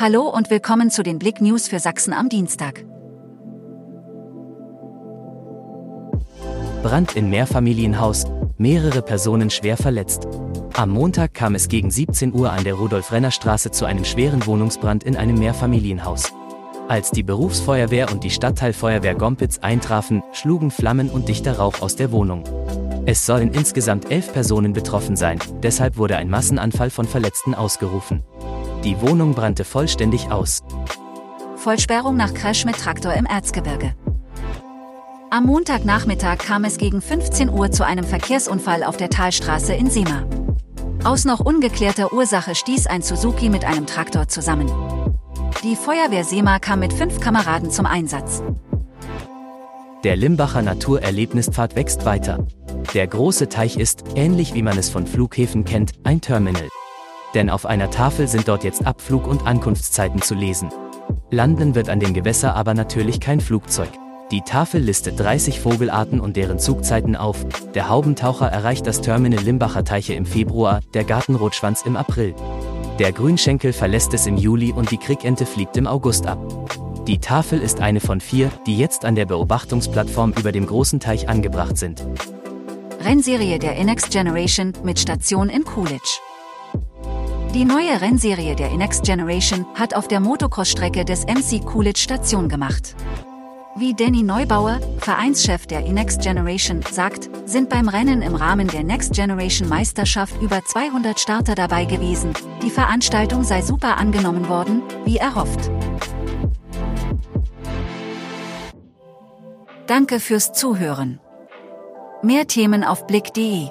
Hallo und willkommen zu den Blick News für Sachsen am Dienstag. Brand in Mehrfamilienhaus, mehrere Personen schwer verletzt. Am Montag kam es gegen 17 Uhr an der Rudolf-Renner-Straße zu einem schweren Wohnungsbrand in einem Mehrfamilienhaus. Als die Berufsfeuerwehr und die Stadtteilfeuerwehr Gompitz eintrafen, schlugen Flammen und dichter Rauch aus der Wohnung. Es sollen insgesamt elf Personen betroffen sein, deshalb wurde ein Massenanfall von Verletzten ausgerufen. Die Wohnung brannte vollständig aus. Vollsperrung nach Crash mit Traktor im Erzgebirge. Am Montagnachmittag kam es gegen 15 Uhr zu einem Verkehrsunfall auf der Talstraße in Sema. Aus noch ungeklärter Ursache stieß ein Suzuki mit einem Traktor zusammen. Die Feuerwehr Sema kam mit fünf Kameraden zum Einsatz. Der Limbacher Naturerlebnispfad wächst weiter. Der große Teich ist, ähnlich wie man es von Flughäfen kennt, ein Terminal. Denn auf einer Tafel sind dort jetzt Abflug- und Ankunftszeiten zu lesen. Landen wird an dem Gewässer aber natürlich kein Flugzeug. Die Tafel listet 30 Vogelarten und deren Zugzeiten auf. Der Haubentaucher erreicht das Terminal Limbacher Teiche im Februar, der Gartenrotschwanz im April. Der Grünschenkel verlässt es im Juli und die Krickente fliegt im August ab. Die Tafel ist eine von vier, die jetzt an der Beobachtungsplattform über dem großen Teich angebracht sind. Rennserie der Inext Generation mit Station in Coolidge. Die neue Rennserie der Inext Generation hat auf der Motocross-Strecke des MC Coolidge Station gemacht. Wie Danny Neubauer, Vereinschef der Inext Generation, sagt, sind beim Rennen im Rahmen der Next Generation Meisterschaft über 200 Starter dabei gewesen. Die Veranstaltung sei super angenommen worden, wie erhofft. Danke fürs Zuhören. Mehr Themen auf blick.de